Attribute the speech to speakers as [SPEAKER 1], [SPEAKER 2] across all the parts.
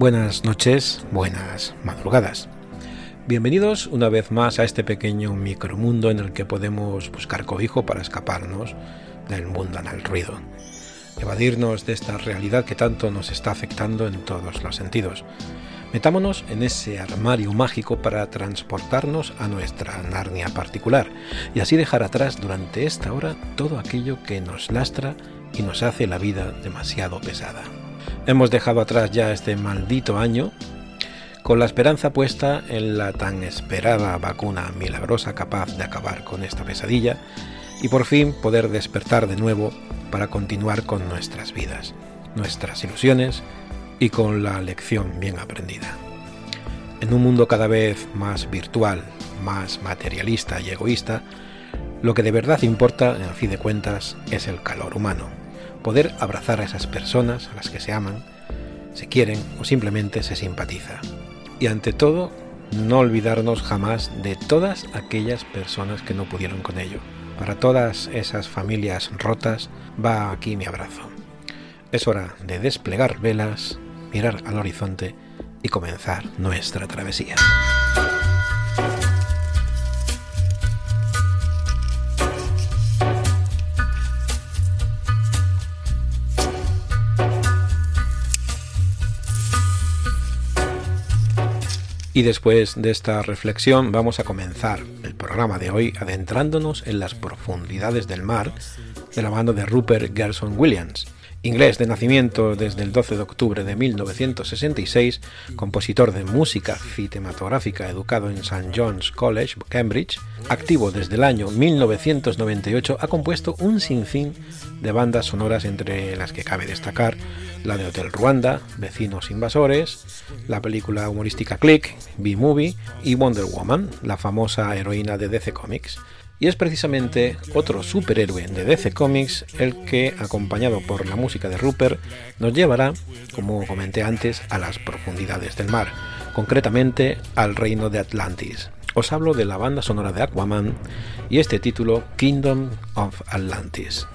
[SPEAKER 1] Buenas noches, buenas madrugadas. Bienvenidos una vez más a este pequeño micromundo en el que podemos buscar cobijo para escaparnos del mundanal ruido, evadirnos de esta realidad que tanto nos está afectando en todos los sentidos. Metámonos en ese armario mágico para transportarnos a nuestra Narnia particular y así dejar atrás durante esta hora todo aquello que nos lastra y nos hace la vida demasiado pesada. Hemos dejado atrás ya este maldito año con la esperanza puesta en la tan esperada vacuna milagrosa capaz de acabar con esta pesadilla y por fin poder despertar de nuevo para continuar con nuestras vidas, nuestras ilusiones y con la lección bien aprendida. En un mundo cada vez más virtual, más materialista y egoísta, lo que de verdad importa, en fin de cuentas, es el calor humano, poder abrazar a esas personas a las que se aman, se quieren o simplemente se simpatiza. Y ante todo, no olvidarnos jamás de todas aquellas personas que no pudieron con ello. Para todas esas familias rotas va aquí mi abrazo. Es hora de desplegar velas, mirar al horizonte y comenzar nuestra travesía. Y después de esta reflexión vamos a comenzar el programa de hoy adentrándonos en las profundidades del mar de la banda de Rupert Gerson Williams. Inglés de nacimiento desde el 12 de octubre de 1966, compositor de música cinematográfica educado en St. John's College, Cambridge, activo desde el año 1998, ha compuesto un sinfín de bandas sonoras entre las que cabe destacar la de Hotel Ruanda, Vecinos Invasores, la película humorística Click, B-Movie y Wonder Woman, la famosa heroína de DC Comics. Y es precisamente otro superhéroe de DC Comics el que, acompañado por la música de Rupert, nos llevará, como comenté antes, a las profundidades del mar, concretamente al reino de Atlantis. Os hablo de la banda sonora de Aquaman y este título Kingdom of Atlantis.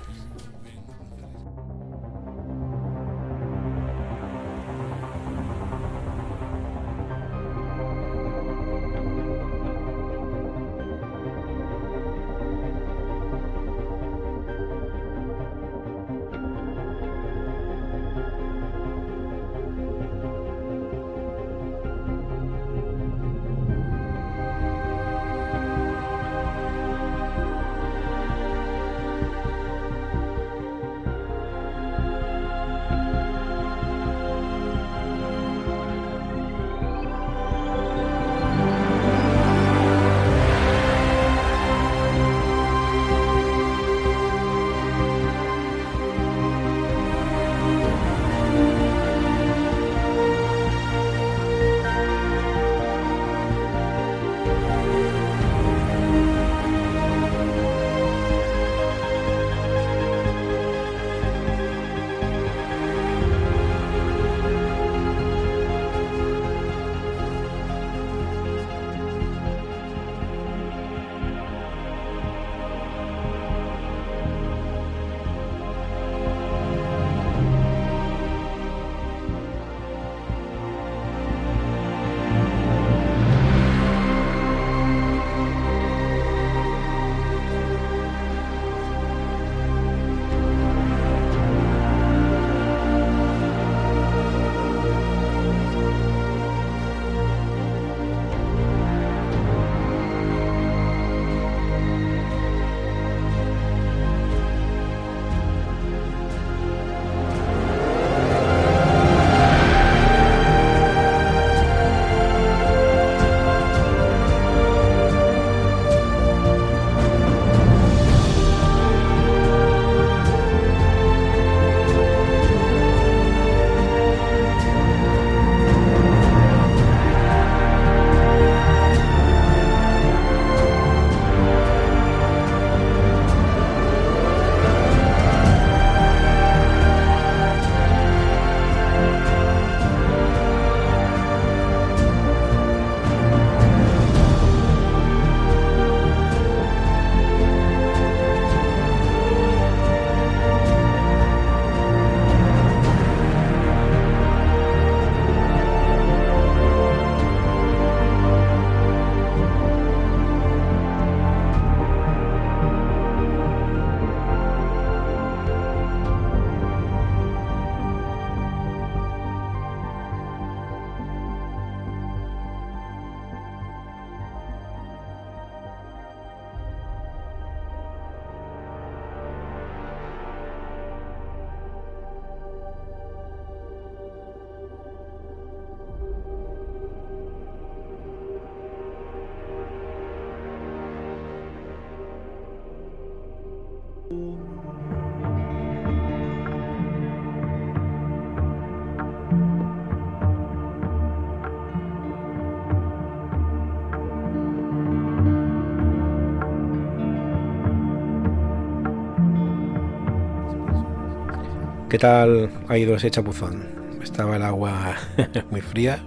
[SPEAKER 1] ¿Qué tal ha ido ese chapuzón? Estaba el agua muy fría.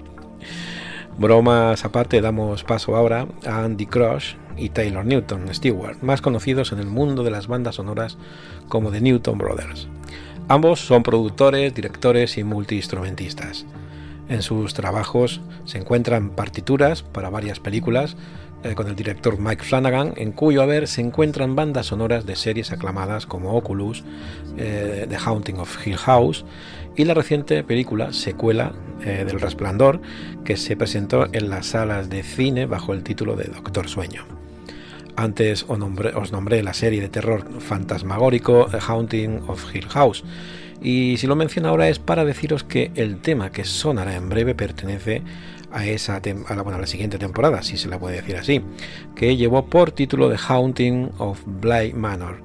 [SPEAKER 1] Bromas aparte, damos paso ahora a Andy Crush y Taylor Newton Stewart, más conocidos en el mundo de las bandas sonoras como The Newton Brothers. Ambos son productores, directores y multiinstrumentistas. En sus trabajos se encuentran partituras para varias películas eh, con el director Mike Flanagan, en cuyo haber se encuentran bandas sonoras de series aclamadas como Oculus, eh, The Haunting of Hill House y la reciente película secuela eh, del Resplandor que se presentó en las salas de cine bajo el título de Doctor Sueño. Antes os nombré, os nombré la serie de terror fantasmagórico The Haunting of Hill House y si lo menciono ahora es para deciros que el tema que sonará en breve pertenece a esa a la, bueno, la siguiente temporada, si se la puede decir así, que llevó por título The Haunting of Bly Manor.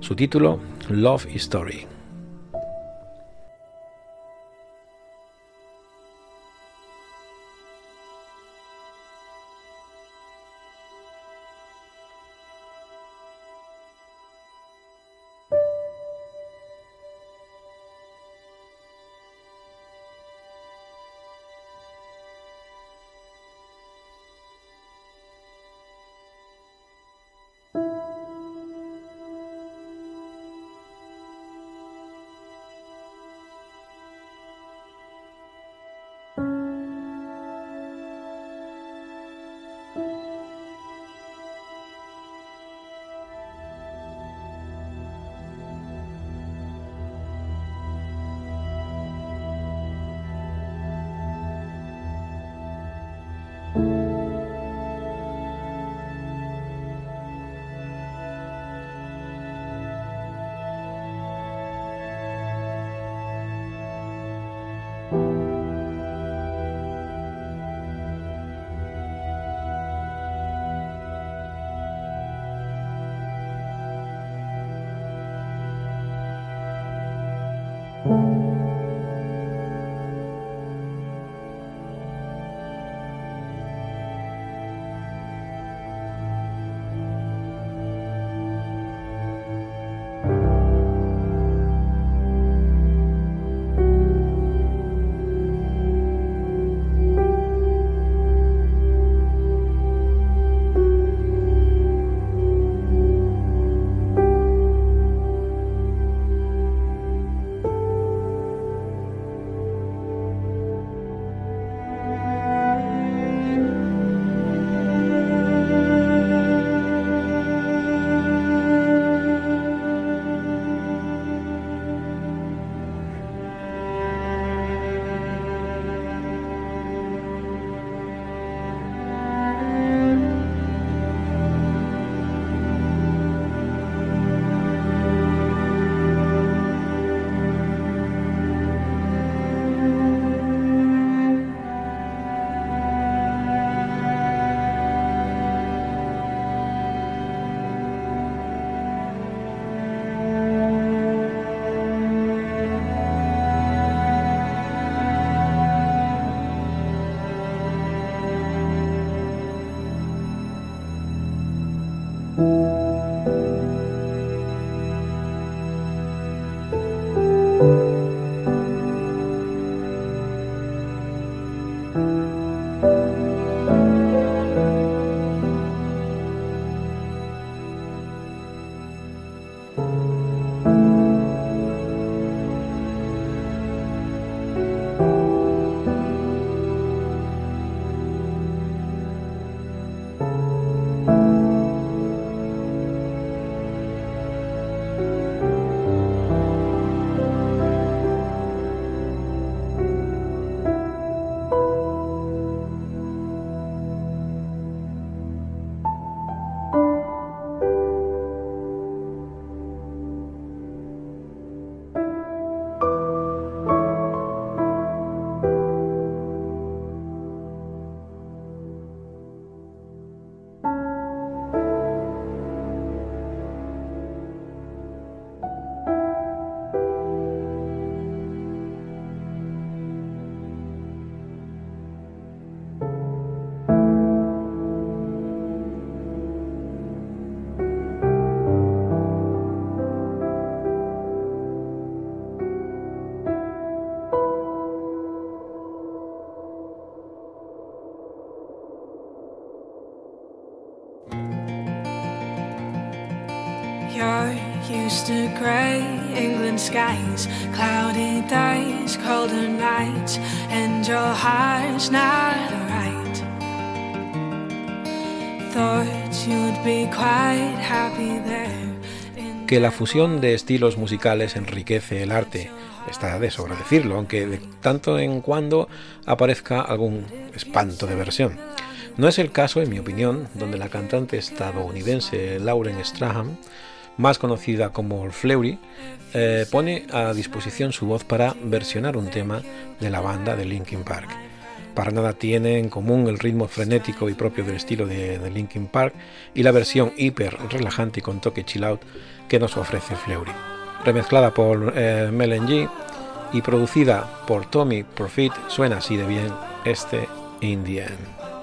[SPEAKER 1] Su título, Love Story.
[SPEAKER 2] To grey England skies, cloudy days, colder nights, and your heart's not right. Thought you'd be quite happy there. Que la fusión de estilos musicales enriquece el arte está de sobra decirlo, aunque de tanto en cuando aparezca algún espanto de versión. No es el caso, en mi opinión, donde la cantante estadounidense Lauren Strahan, más conocida como Fleury, eh, pone a disposición su voz para versionar un tema de la banda de Linkin Park. Para nada tiene en común el ritmo frenético y propio del estilo de, Linkin Park y la versión hiper relajante y con toque chill out que nos ofrece Fleury remezclada por eh, G y producida por Tommy Profit, suena así de bien este Indian.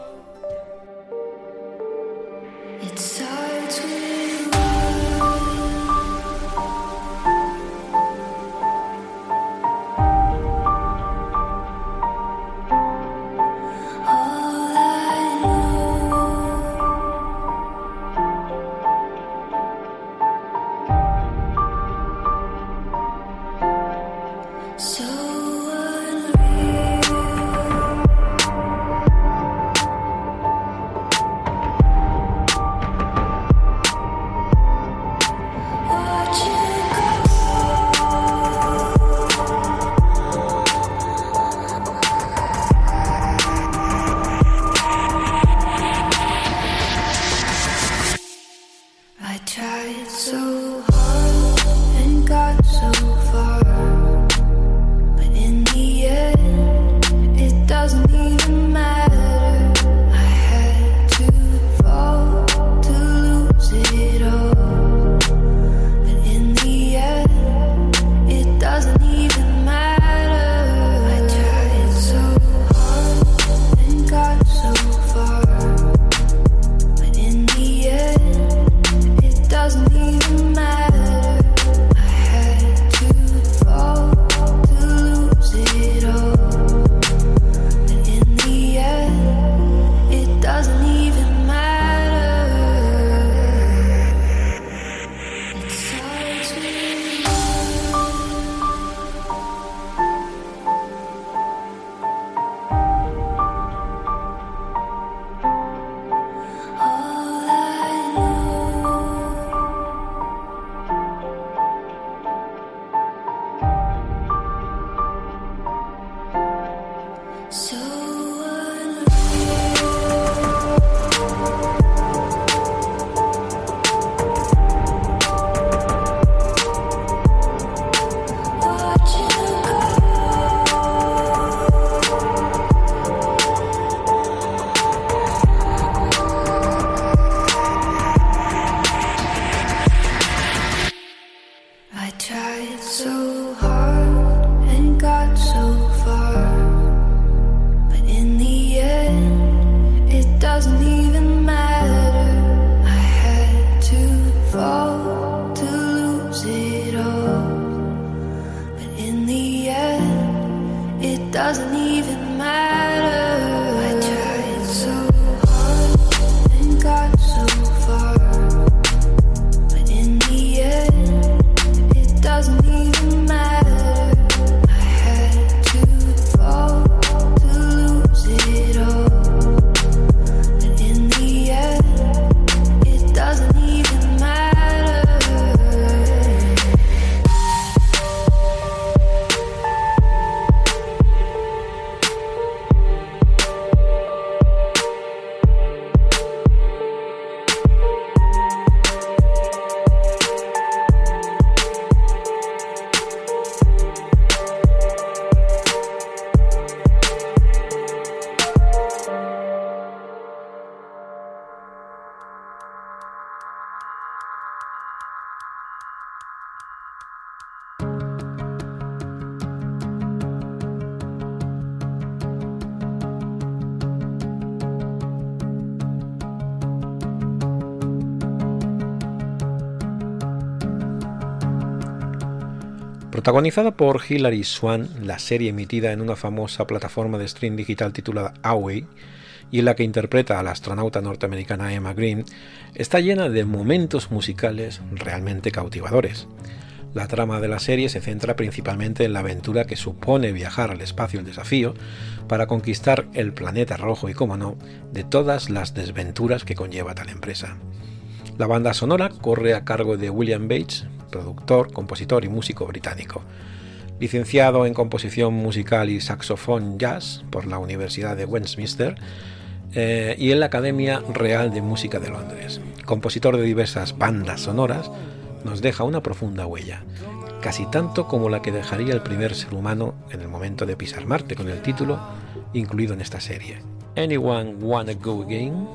[SPEAKER 2] Protagonizada por Hilary Swan, la serie emitida en una famosa plataforma de stream digital titulada Away
[SPEAKER 1] y en la que interpreta a la astronauta norteamericana Emma Green, está llena de momentos musicales realmente cautivadores. La trama de la serie se centra principalmente en la aventura que supone viajar al espacio el desafío para conquistar el planeta rojo y, como no, de todas las desventuras que conlleva tal empresa. La banda sonora corre a cargo de William Bates, productor, compositor y músico británico. Licenciado en composición musical y saxofón jazz por la Universidad de Westminster eh, y en la Academia Real de Música de Londres. Compositor de diversas bandas sonoras, nos deja una profunda huella, casi tanto como la que dejaría el primer ser humano en el momento de pisar Marte, con el título incluido en esta serie. Anyone Wanna Go Again?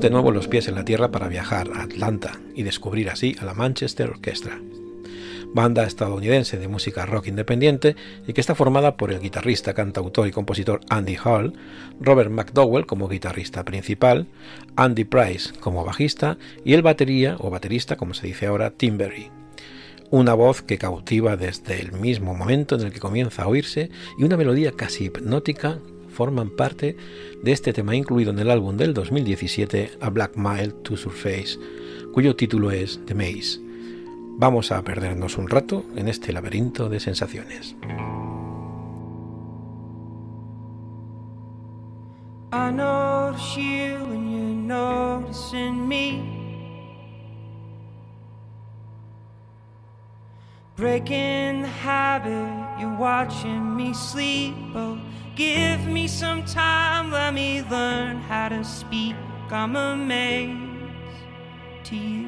[SPEAKER 3] De nuevo los pies en la tierra para viajar a Atlanta y descubrir así a la Manchester Orchestra, banda estadounidense de música rock independiente y que está formada por el guitarrista, cantautor y compositor Andy Hall, Robert McDowell como guitarrista principal, Andy Price como bajista y el batería o baterista, como se dice ahora, Tim Berry. Una voz que cautiva desde el mismo momento en el que comienza a oírse y una melodía casi hipnótica forman parte de este tema incluido en el álbum del 2017 A Black Mile to Surface, cuyo título es The Maze. Vamos a perdernos un rato en este laberinto de sensaciones. Breaking the habit, you're watching me sleep. Oh, give me some time, let me learn how to speak. I'm amazed to you.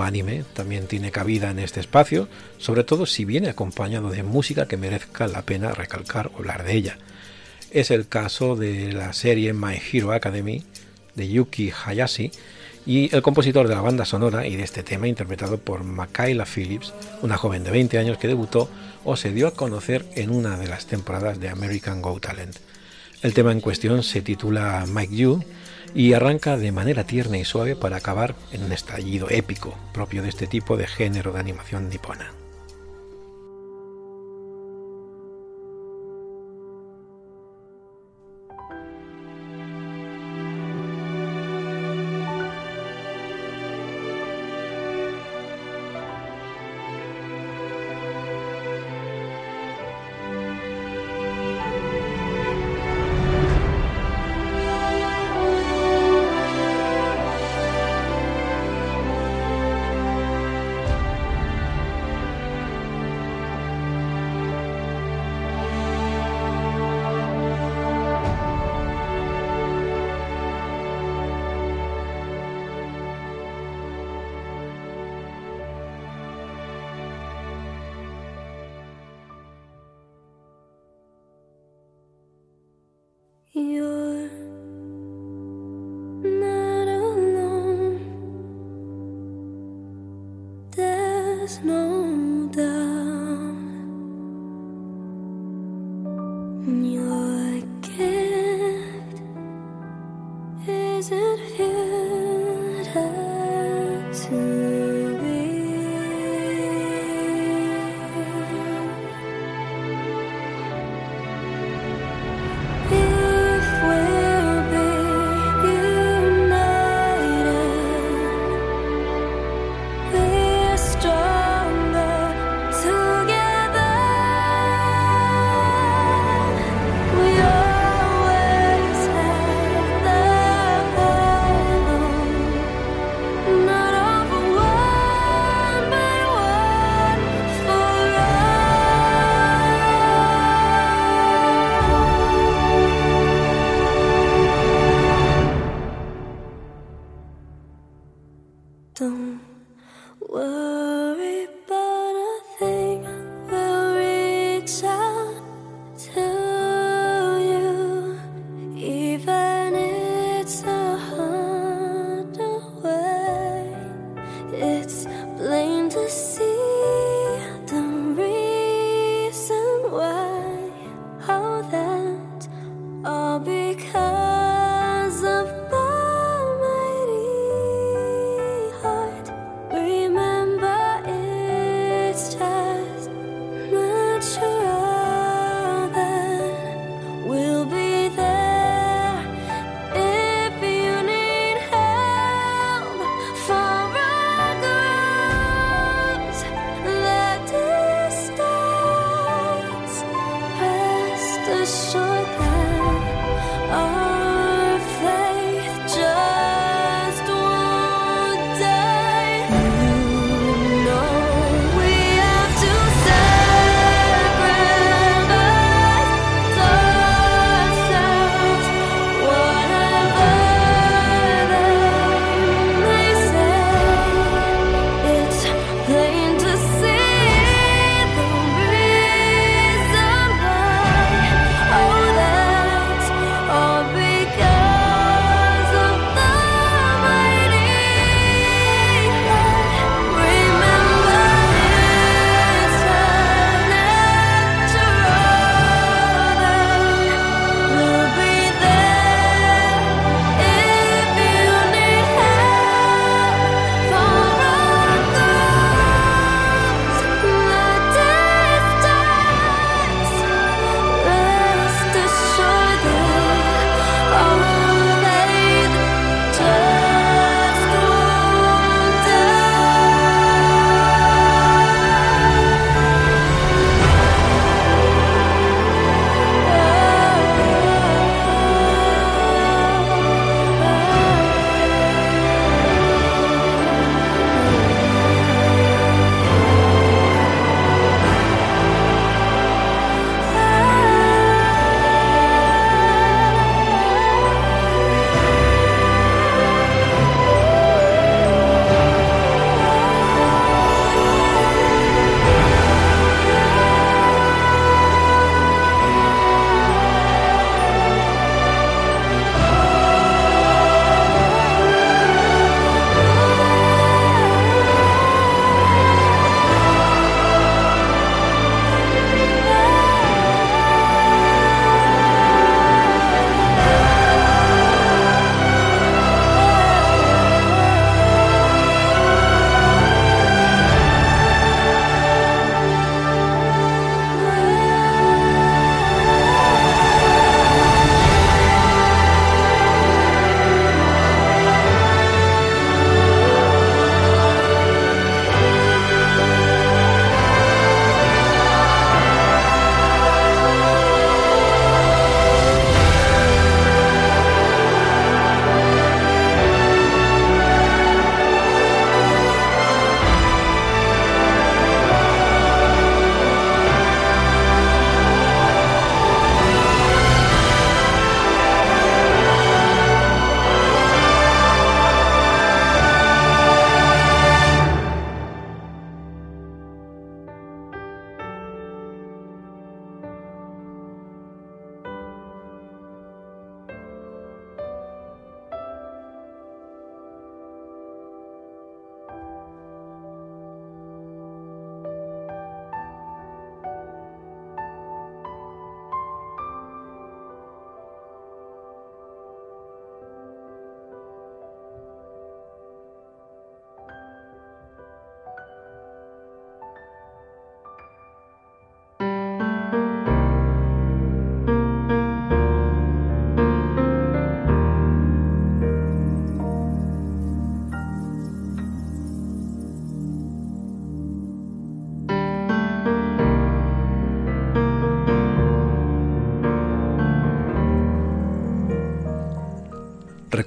[SPEAKER 3] Anime también tiene cabida en este espacio, sobre todo si viene acompañado de música que merezca la pena recalcar o hablar de ella. Es el caso de la serie My Hero Academy de Yuki Hayashi y el compositor de la banda sonora y de este tema interpretado por Makayla Phillips, una joven de 20 años que debutó o se dio a conocer en una de las temporadas de American Go Talent. El tema en cuestión se titula Mike You y arranca de manera tierna y suave para acabar en un estallido épico propio de este tipo de género de animación nipona.
[SPEAKER 2] Your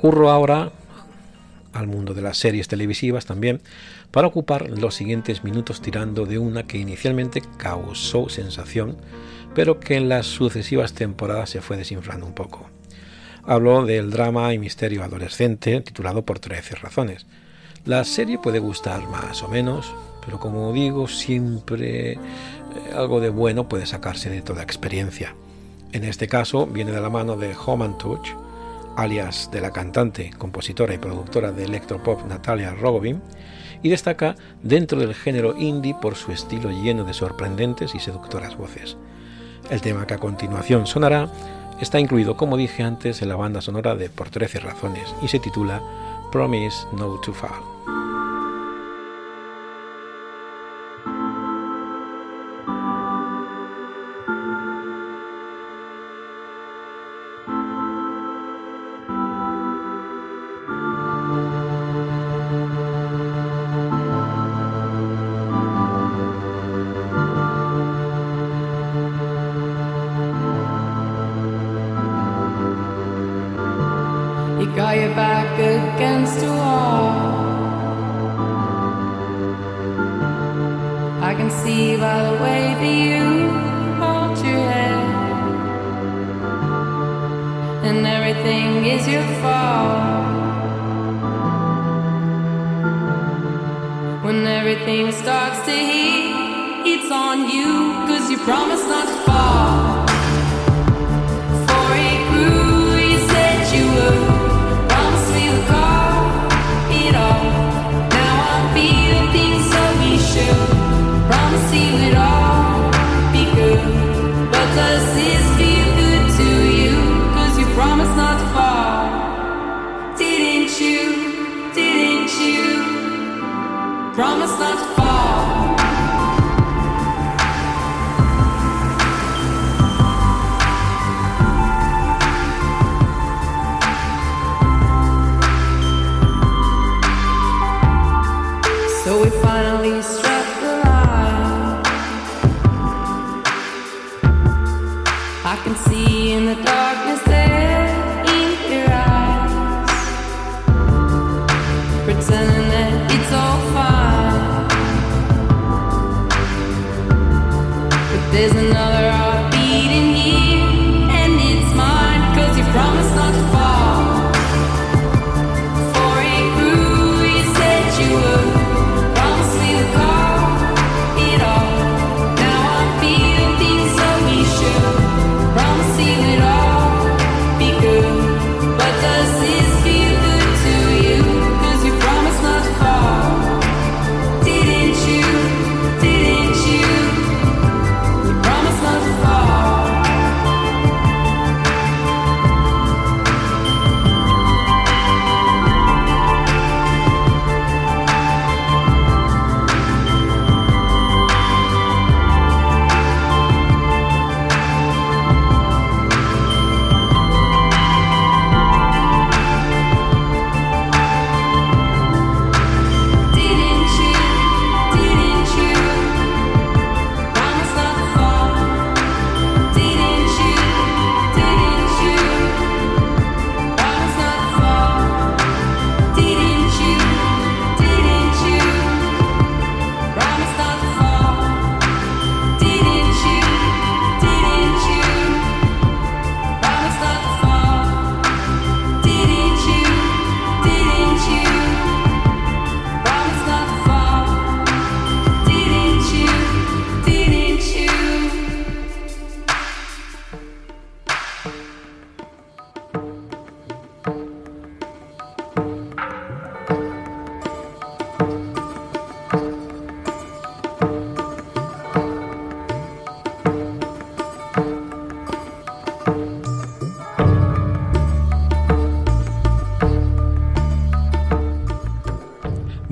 [SPEAKER 1] Recurro ahora al mundo de las series televisivas también para ocupar los siguientes minutos tirando de una que inicialmente causó sensación, pero que en las sucesivas temporadas se fue desinflando un poco. Hablo del drama y misterio adolescente titulado Por 13 razones. La serie puede gustar más o menos, pero como digo, siempre eh, algo de bueno puede sacarse de toda experiencia. En este caso viene de la mano de Home Touch, alias de la cantante, compositora y productora de electropop Natalia Rogovin, y destaca dentro del género indie por su estilo lleno de sorprendentes y seductoras voces. El tema que a continuación sonará está incluido, como dije antes, en la banda sonora de Por 13 razones y se titula Promise No to Fall. I can see in the dark.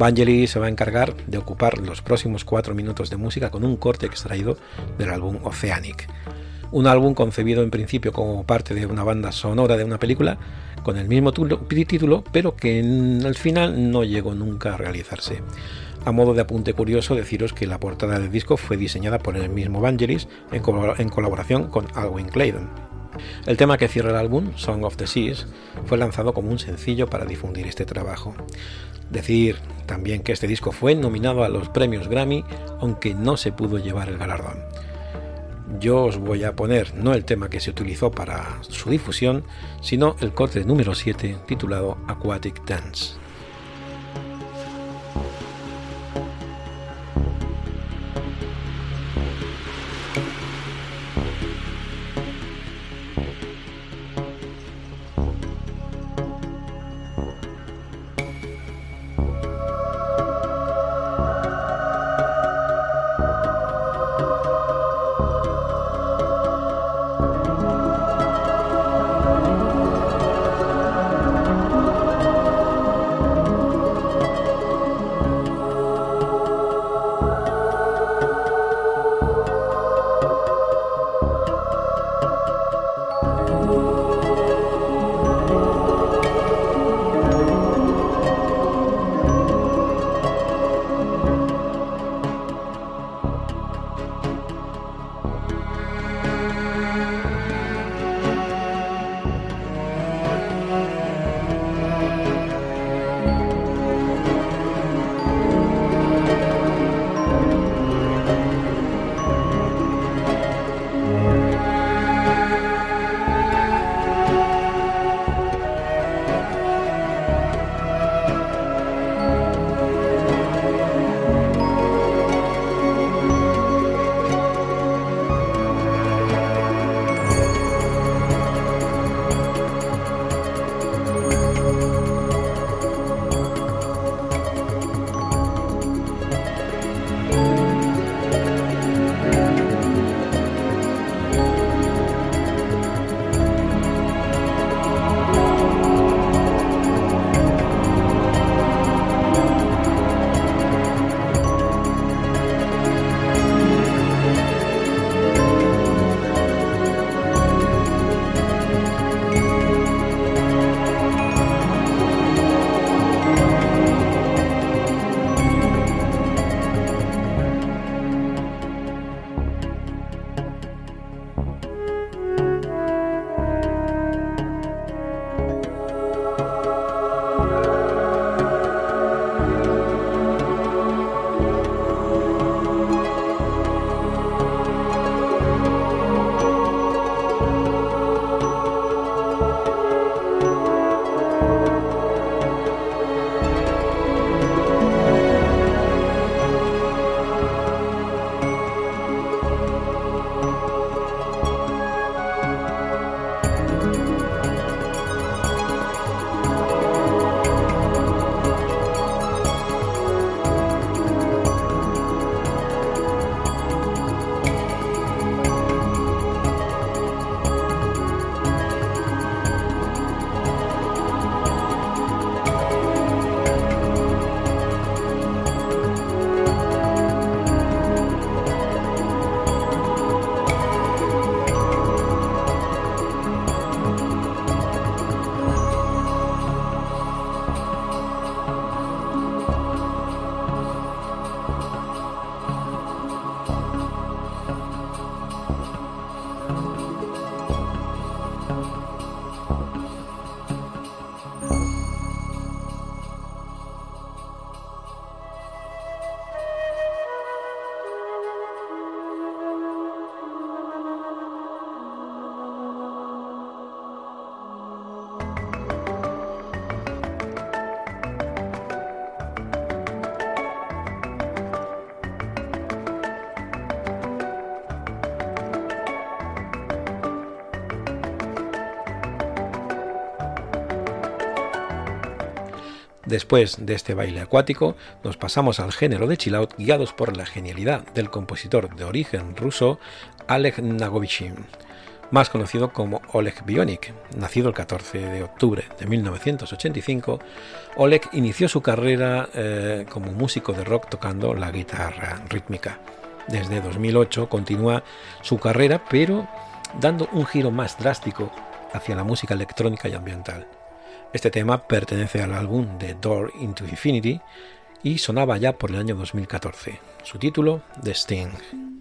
[SPEAKER 1] Vangelis se va a encargar de ocupar los próximos cuatro minutos de música con un corte extraído del álbum Oceanic. Un álbum concebido en principio como parte de una banda sonora de una película con el mismo título, pero que al final no llegó nunca a realizarse. A modo de apunte curioso, deciros que la portada del disco fue diseñada por el mismo Vangelis en, colaboración con Alwyn Clayton. El tema que cierra el álbum, Song of the Seas, fue lanzado como un sencillo para difundir este trabajo. Decir también que este disco fue nominado a los premios Grammy, aunque no se pudo llevar el galardón. Yo os voy a poner no el tema que se utilizó para su difusión, sino el corte número 7 titulado Aquatic Dance. Después de este baile acuático, nos pasamos al género de chill out guiados por la genialidad del compositor de origen ruso Oleg Nagovichin, más conocido como Oleg Bionik. Nacido el 14 de octubre de 1985, Oleg inició su carrera eh, como músico de rock tocando la guitarra rítmica. Desde 2008 continúa su carrera, pero dando un giro más drástico hacia la música electrónica y ambiental. Este tema pertenece al álbum The Door into Infinity y sonaba ya por el año 2014. Su título, The Sting.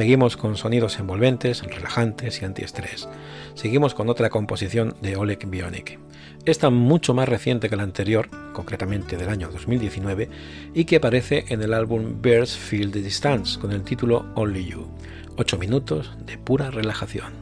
[SPEAKER 1] Seguimos con sonidos envolventes, relajantes y antiestrés. Seguimos con otra composición de Oleg Bionik. Esta mucho más reciente que la anterior, concretamente del año 2019, y que aparece en el álbum Birds Feel the Distance con el título Only You. 8 minutos de pura relajación.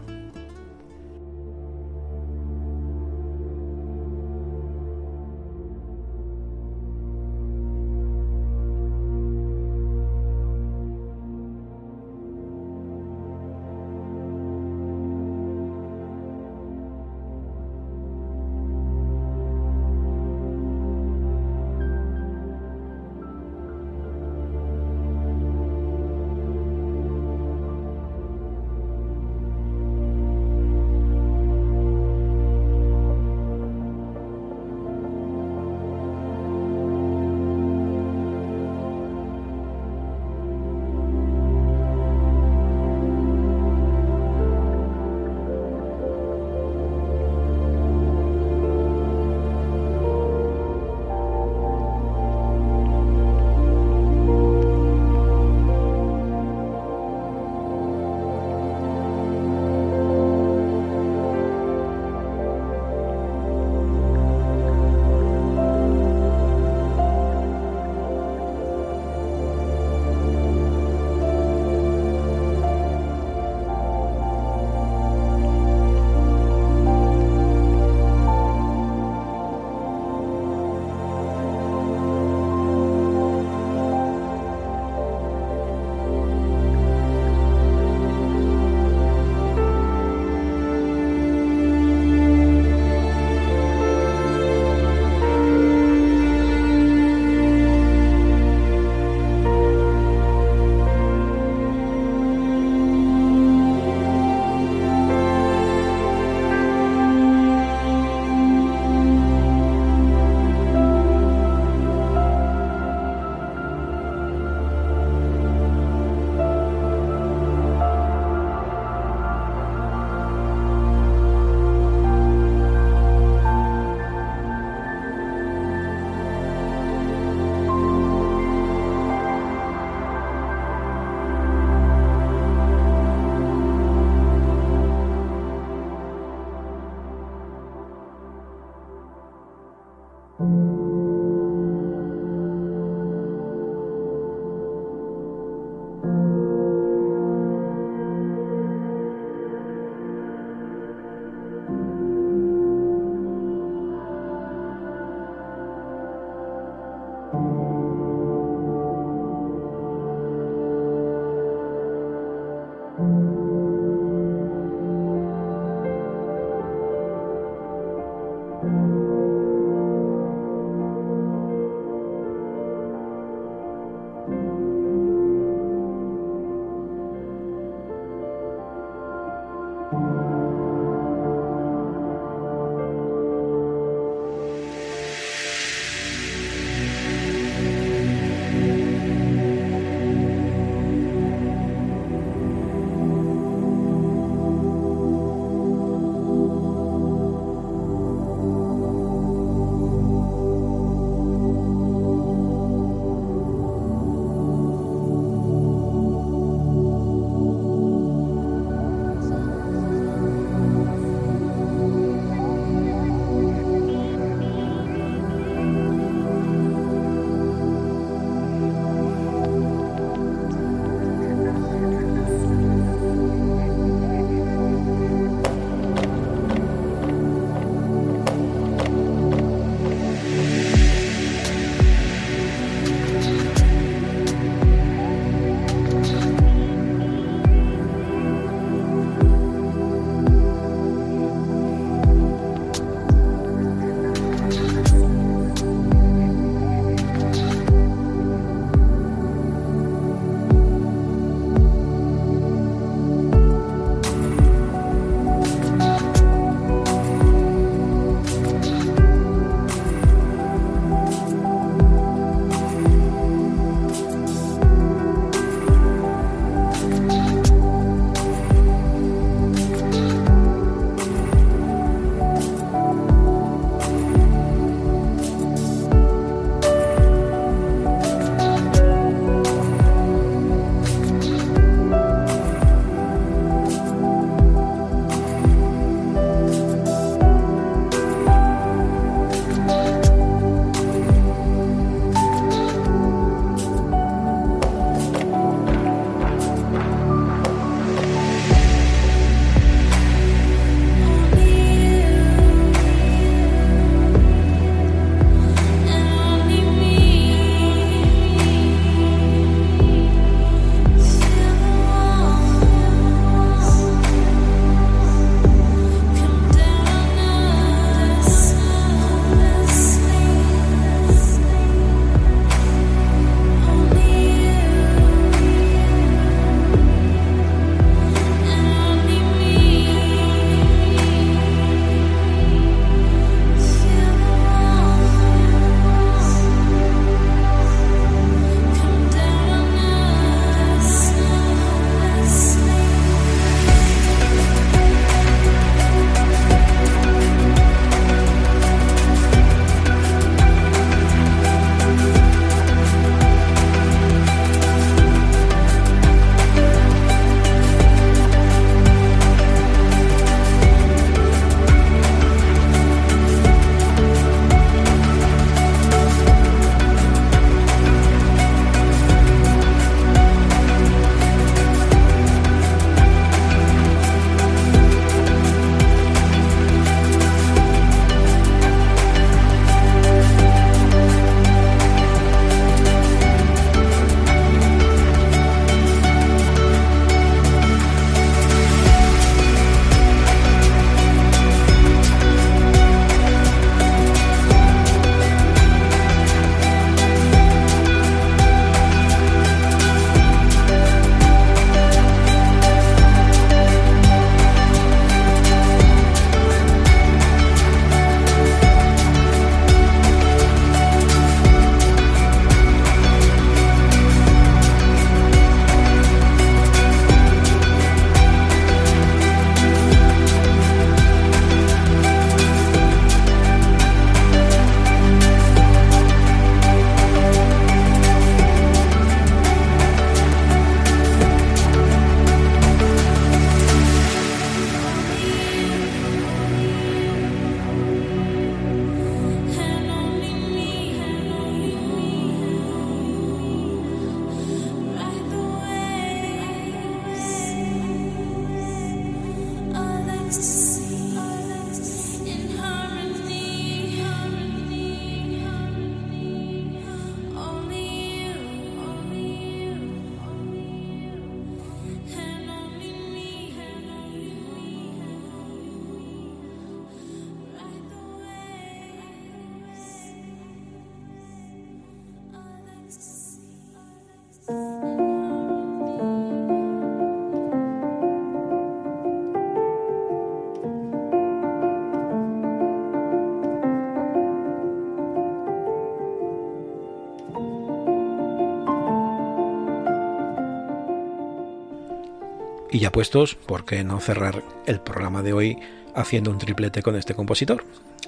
[SPEAKER 1] Y ya puestos, ¿por qué no cerrar el programa de hoy haciendo un triplete con este compositor?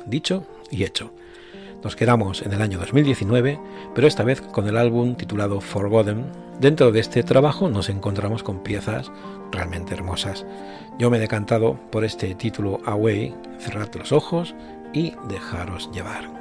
[SPEAKER 1] Dicho y hecho. Nos quedamos en el año 2019, pero esta vez con el álbum titulado Forgotten. Dentro de este trabajo nos encontramos con piezas realmente hermosas. Yo me he decantado por este título Away, cerrad los ojos y dejaros llevar.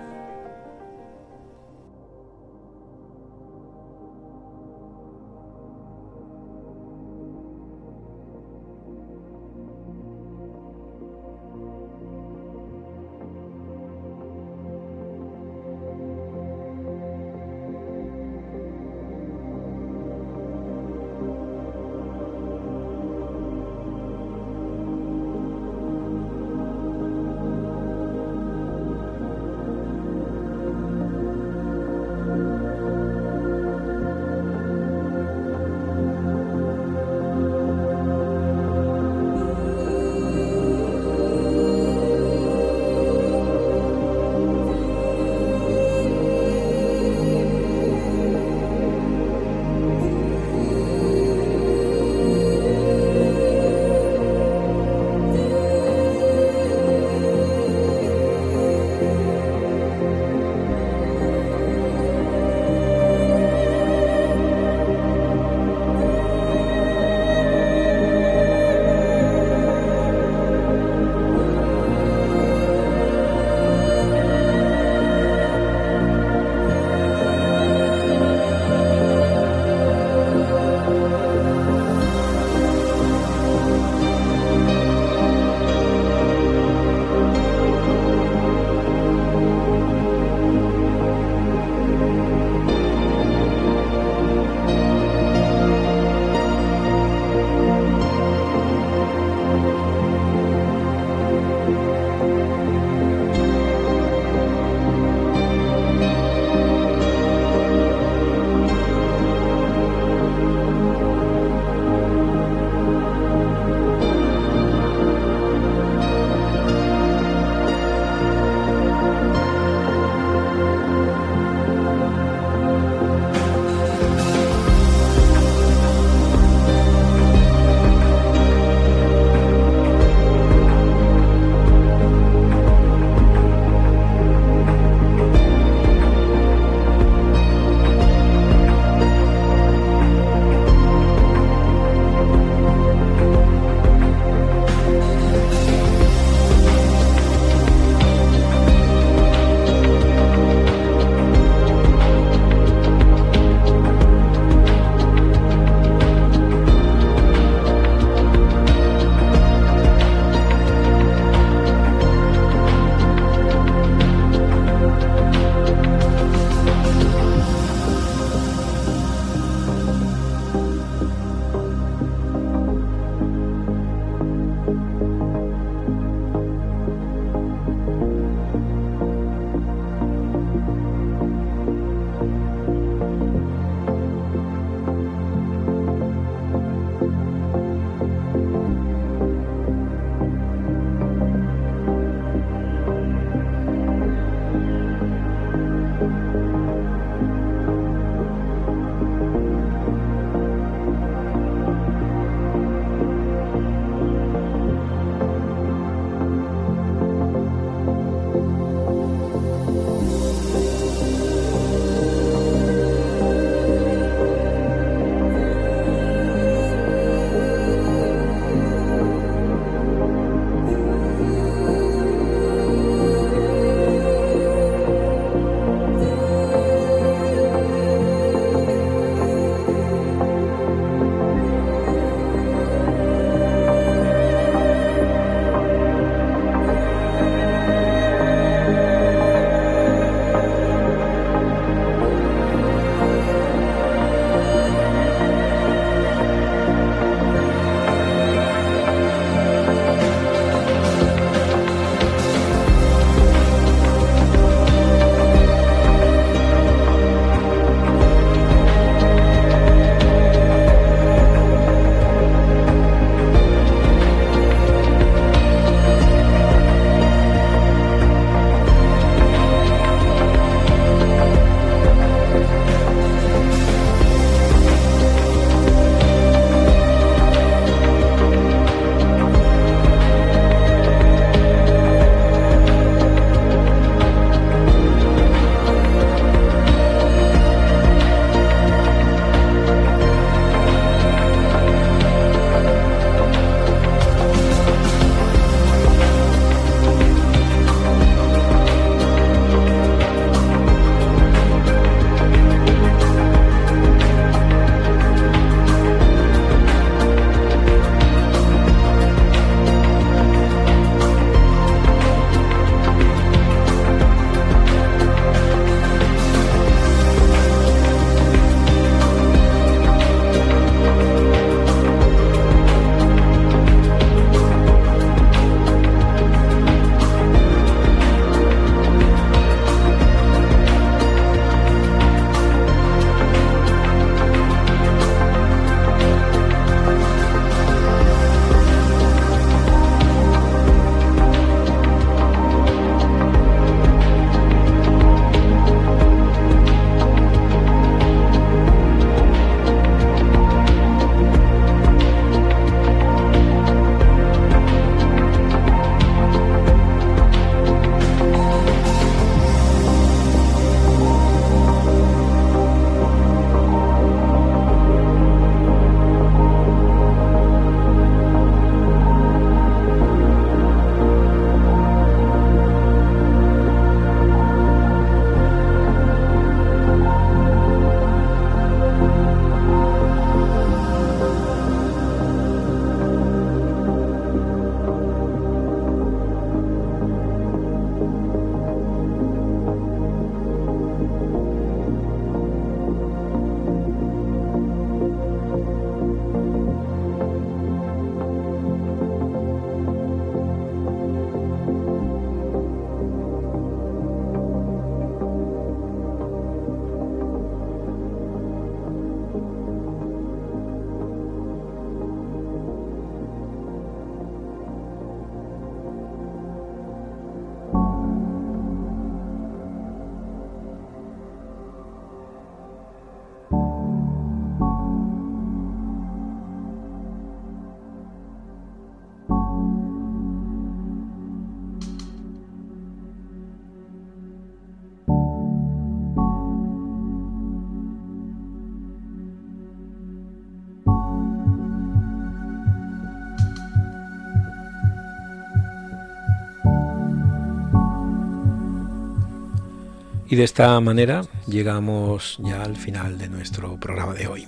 [SPEAKER 1] Y de esta manera llegamos ya al final de nuestro programa de hoy.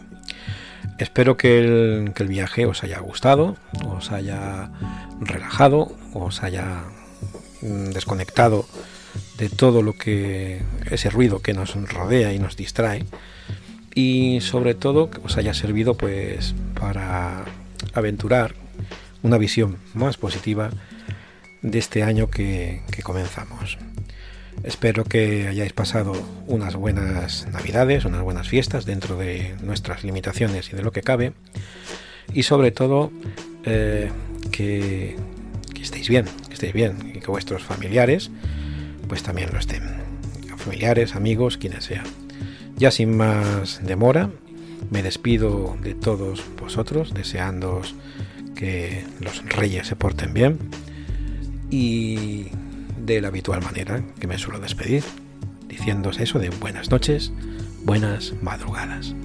[SPEAKER 1] Espero que el, viaje os haya gustado, os haya relajado, os haya mm, desconectado de todo lo que ese ruido que nos rodea y nos distrae y sobre todo que os haya servido pues para aventurar una visión más positiva de este año que comenzamos. Espero que hayáis pasado unas buenas navidades, unas buenas fiestas dentro de nuestras limitaciones y de lo que cabe. Y sobre todo eh, que, estéis bien, que estéis bien y que vuestros familiares pues también lo estén. Familiares, amigos, quienes sea. Ya sin más demora, me despido de todos vosotros, deseándoos que los reyes se porten bien y de la habitual manera que me suelo despedir, diciéndose eso de buenas noches, buenas madrugadas.